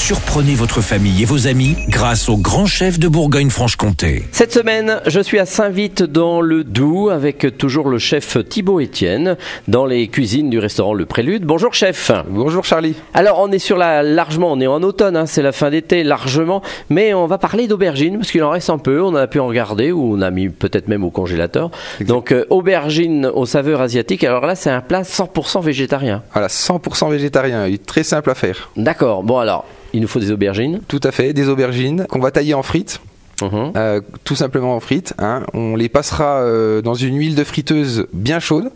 Surprenez votre famille et vos amis grâce au grand chef de Bourgogne-Franche-Comté. Cette semaine, je suis à Saint-Vite dans le Doubs avec toujours le chef Thibaut Etienne dans les cuisines du restaurant Le Prélude. Bonjour chef. Bonjour Charlie. Alors on est sur la largement, on est en automne, hein, c'est la fin d'été largement, mais on va parler d'aubergines parce qu'il en reste un peu, on a pu en regarder ou on a mis peut-être même au congélateur. Donc euh, aubergines aux saveurs asiatiques. Alors là, c'est un plat 100% végétarien. Voilà, 100% végétarien, il est très simple à faire. D'accord. Bon alors, il nous faut des aubergines. Tout à fait, des aubergines qu'on va tailler en frites. Mhm. euh, tout simplement en frites. hein. On les passera euh, dans une huile de friteuse bien chaude.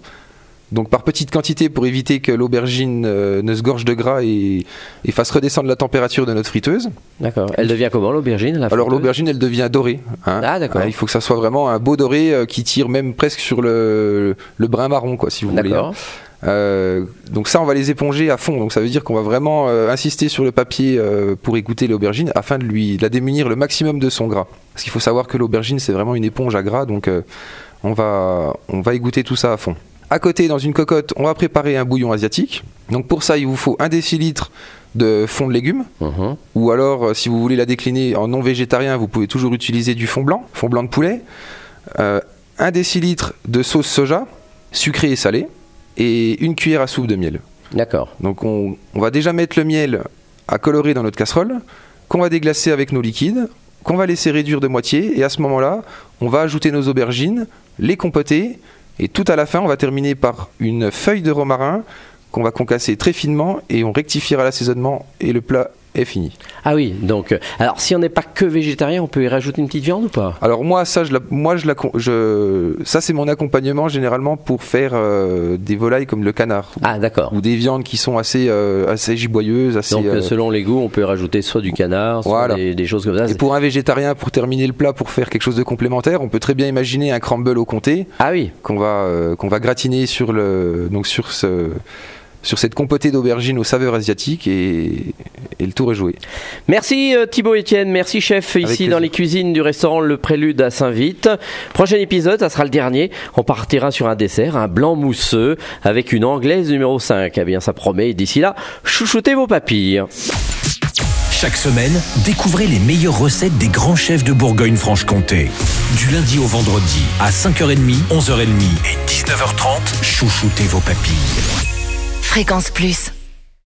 Donc par petite quantité pour éviter que l'aubergine euh, ne se gorge de gras et, et fasse redescendre la température de notre friteuse. D'accord. Elle devient comment l'aubergine la Alors l'aubergine elle devient dorée. hein. Ah, d'accord. il faut que ça soit vraiment un beau doré euh, qui tire même presque sur le, le brun marron quoi si vous voulez. D'accord. Euh, donc ça, on va les éponger à fond. Donc ça veut dire qu'on va vraiment euh, insister sur le papier euh, pour égoutter l'aubergine afin de lui de la démunir le maximum de son gras. Parce qu'il faut savoir que l'aubergine c'est vraiment une éponge à gras, donc on va on va égoutter tout ça à fond. À côté, dans une cocotte, on va préparer un bouillon asiatique. Donc pour ça, il vous faut un décilitre de fond de légumes. Mhm. Ou alors, euh, si vous voulez la décliner en non végétarien, vous pouvez toujours utiliser du fond blanc, fond blanc de poulet. Euh, un décilitre de sauce soja, sucrée et salée. Et une cuillère à soupe de miel. D'accord. Donc on, on va déjà mettre le miel à colorer dans notre casserole, qu'on va déglacer avec nos liquides, qu'on va laisser réduire de moitié. Et à ce moment-là, on va ajouter nos aubergines, les compoter. Et tout à la fin, on va terminer par une feuille de romarin qu'on va concasser très finement et on rectifiera l'assaisonnement et le plat est fini. Ah oui, donc, euh, alors si on n'est pas que végétarien, on peut y rajouter une petite viande ou pas? Alors moi ça je la- moi je la con- je ça c'est mon accompagnement généralement pour faire euh, des volailles comme le canard Ah d'accord. ou des viandes qui sont assez euh, assez giboyeuses assez Donc euh, selon les goûts, on peut rajouter soit du canard, soit Voilà. des, des choses comme ça. et pour un végétarien pour terminer le plat pour faire quelque chose de complémentaire on peut très bien imaginer un crumble au comté Ah oui, qu'on va qu'on va gratiner sur le donc sur ce sur cette compotée d'aubergines aux saveurs asiatiques et, et le tour est joué. merci euh, Thibaut Etienne, merci chef ici plaisir. dans les cuisines du restaurant Le Prélude à Saint-Vite. Prochain épisode, ça sera le dernier. On partira sur un dessert, un blanc mousseux avec une anglaise numéro 5. Eh bien ça promet, et d'ici là, chouchoutez vos papilles. Chaque semaine, découvrez les meilleures recettes des grands chefs de Bourgogne-Franche-Comté. Du lundi au vendredi, à 5h30, 11h30 et 19h30, chouchoutez vos papilles. Fréquence Plus.